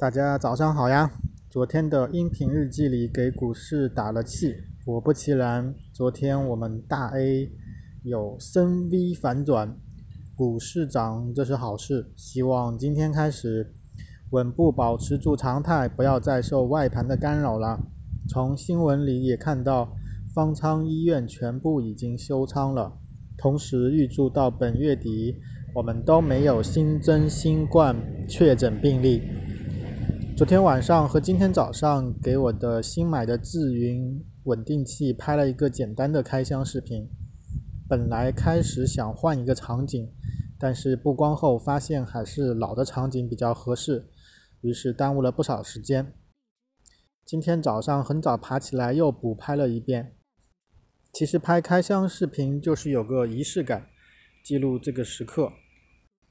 大家早上好呀！昨天的音频日记里给股市打了气，果不其然，昨天我们大 A 有深 V 反转，股市涨，这是好事。希望今天开始稳步保持住常态，不要再受外盘的干扰了。从新闻里也看到，方舱医院全部已经休仓了。同时预祝到本月底，我们都没有新增新冠确诊病例。昨天晚上和今天早上给我的新买的智云稳定器拍了一个简单的开箱视频。本来开始想换一个场景，但是布光后发现还是老的场景比较合适，于是耽误了不少时间。今天早上很早爬起来又补拍了一遍。其实拍开箱视频就是有个仪式感，记录这个时刻。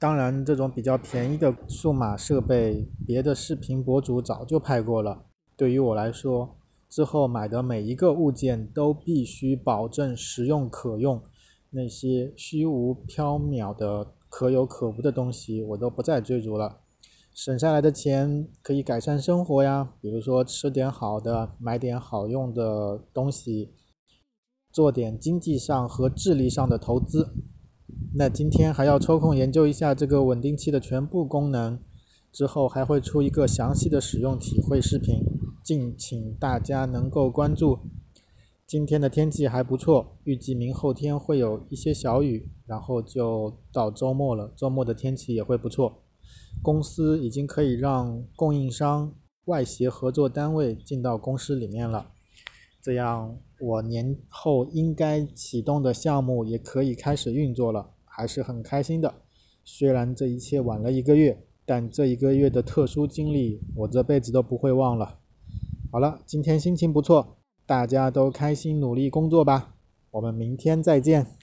当然，这种比较便宜的数码设备，别的视频博主早就拍过了。对于我来说，之后买的每一个物件都必须保证实用可用，那些虚无缥缈的可有可无的东西，我都不再追逐了。省下来的钱可以改善生活呀，比如说吃点好的，买点好用的东西，做点经济上和智力上的投资。那今天还要抽空研究一下这个稳定器的全部功能，之后还会出一个详细的使用体会视频，敬请大家能够关注。今天的天气还不错，预计明后天会有一些小雨，然后就到周末了，周末的天气也会不错。公司已经可以让供应商、外协合作单位进到公司里面了，这样我年后应该启动的项目也可以开始运作了。还是很开心的，虽然这一切晚了一个月，但这一个月的特殊经历，我这辈子都不会忘了。好了，今天心情不错，大家都开心努力工作吧，我们明天再见。